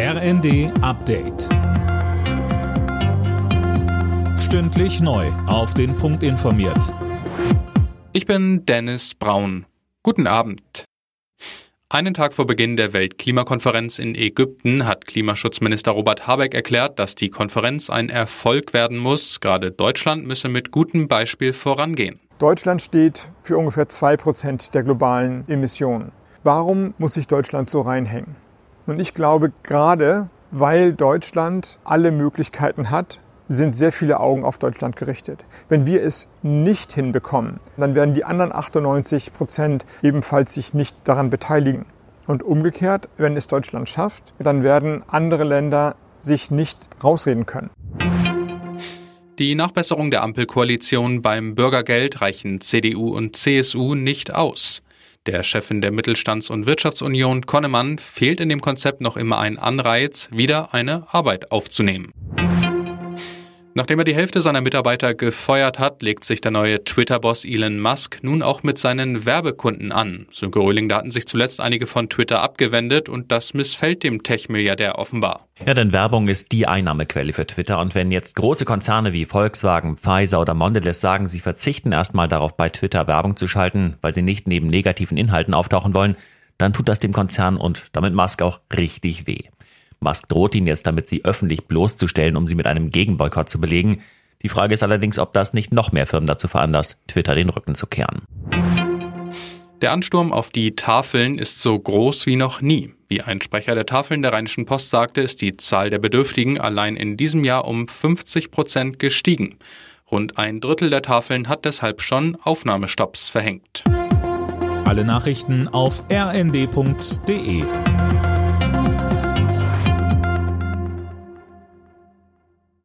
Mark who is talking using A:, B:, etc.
A: RND Update. Stündlich neu. Auf den Punkt informiert.
B: Ich bin Dennis Braun. Guten Abend. Einen Tag vor Beginn der Weltklimakonferenz in Ägypten hat Klimaschutzminister Robert Habeck erklärt, dass die Konferenz ein Erfolg werden muss. Gerade Deutschland müsse mit gutem Beispiel vorangehen.
C: Deutschland steht für ungefähr zwei Prozent der globalen Emissionen. Warum muss sich Deutschland so reinhängen? Und ich glaube, gerade weil Deutschland alle Möglichkeiten hat, sind sehr viele Augen auf Deutschland gerichtet. Wenn wir es nicht hinbekommen, dann werden die anderen 98 Prozent ebenfalls sich nicht daran beteiligen. Und umgekehrt, wenn es Deutschland schafft, dann werden andere Länder sich nicht rausreden können.
B: Die Nachbesserung der Ampelkoalition beim Bürgergeld reichen CDU und CSU nicht aus. Der Chefin der Mittelstands- und Wirtschaftsunion Konnemann fehlt in dem Konzept noch immer ein Anreiz, wieder eine Arbeit aufzunehmen. Nachdem er die Hälfte seiner Mitarbeiter gefeuert hat, legt sich der neue Twitter-Boss Elon Musk nun auch mit seinen Werbekunden an. Sönke Röhling, da hatten sich zuletzt einige von Twitter abgewendet und das missfällt dem Tech-Milliardär offenbar.
D: Ja, denn Werbung ist die Einnahmequelle für Twitter und wenn jetzt große Konzerne wie Volkswagen, Pfizer oder Mondelez sagen, sie verzichten erstmal darauf, bei Twitter Werbung zu schalten, weil sie nicht neben negativen Inhalten auftauchen wollen, dann tut das dem Konzern und damit Musk auch richtig weh. Musk droht ihn jetzt damit, sie öffentlich bloßzustellen, um sie mit einem Gegenboykott zu belegen. Die Frage ist allerdings, ob das nicht noch mehr Firmen dazu veranlasst, Twitter den Rücken zu kehren.
B: Der Ansturm auf die Tafeln ist so groß wie noch nie. Wie ein Sprecher der Tafeln der Rheinischen Post sagte, ist die Zahl der Bedürftigen allein in diesem Jahr um 50 Prozent gestiegen. Rund ein Drittel der Tafeln hat deshalb schon Aufnahmestopps verhängt.
A: Alle Nachrichten auf rnd.de